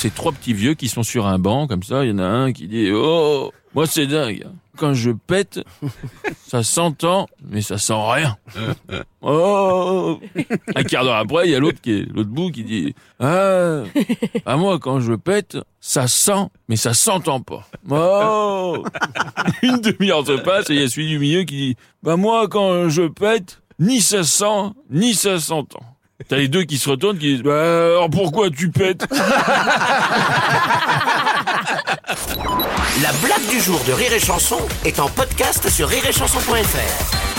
C'est trois petits vieux qui sont sur un banc, comme ça, il y en a un qui dit « Oh, moi c'est dingue, quand je pète, ça s'entend, mais ça sent rien. Oh Un quart d'heure après, il y a l'autre qui est l'autre bout qui dit Ah, à moi quand je pète, ça sent, mais ça s'entend pas. Oh Une demi-heure se passe et il y a celui du milieu qui dit Bah moi quand je pète, ni ça sent, ni ça s'entend. T'as les deux qui se retournent qui disent Bah alors pourquoi tu pètes? La blague du jour de Rire et Chanson est en podcast sur rireetchanson.fr.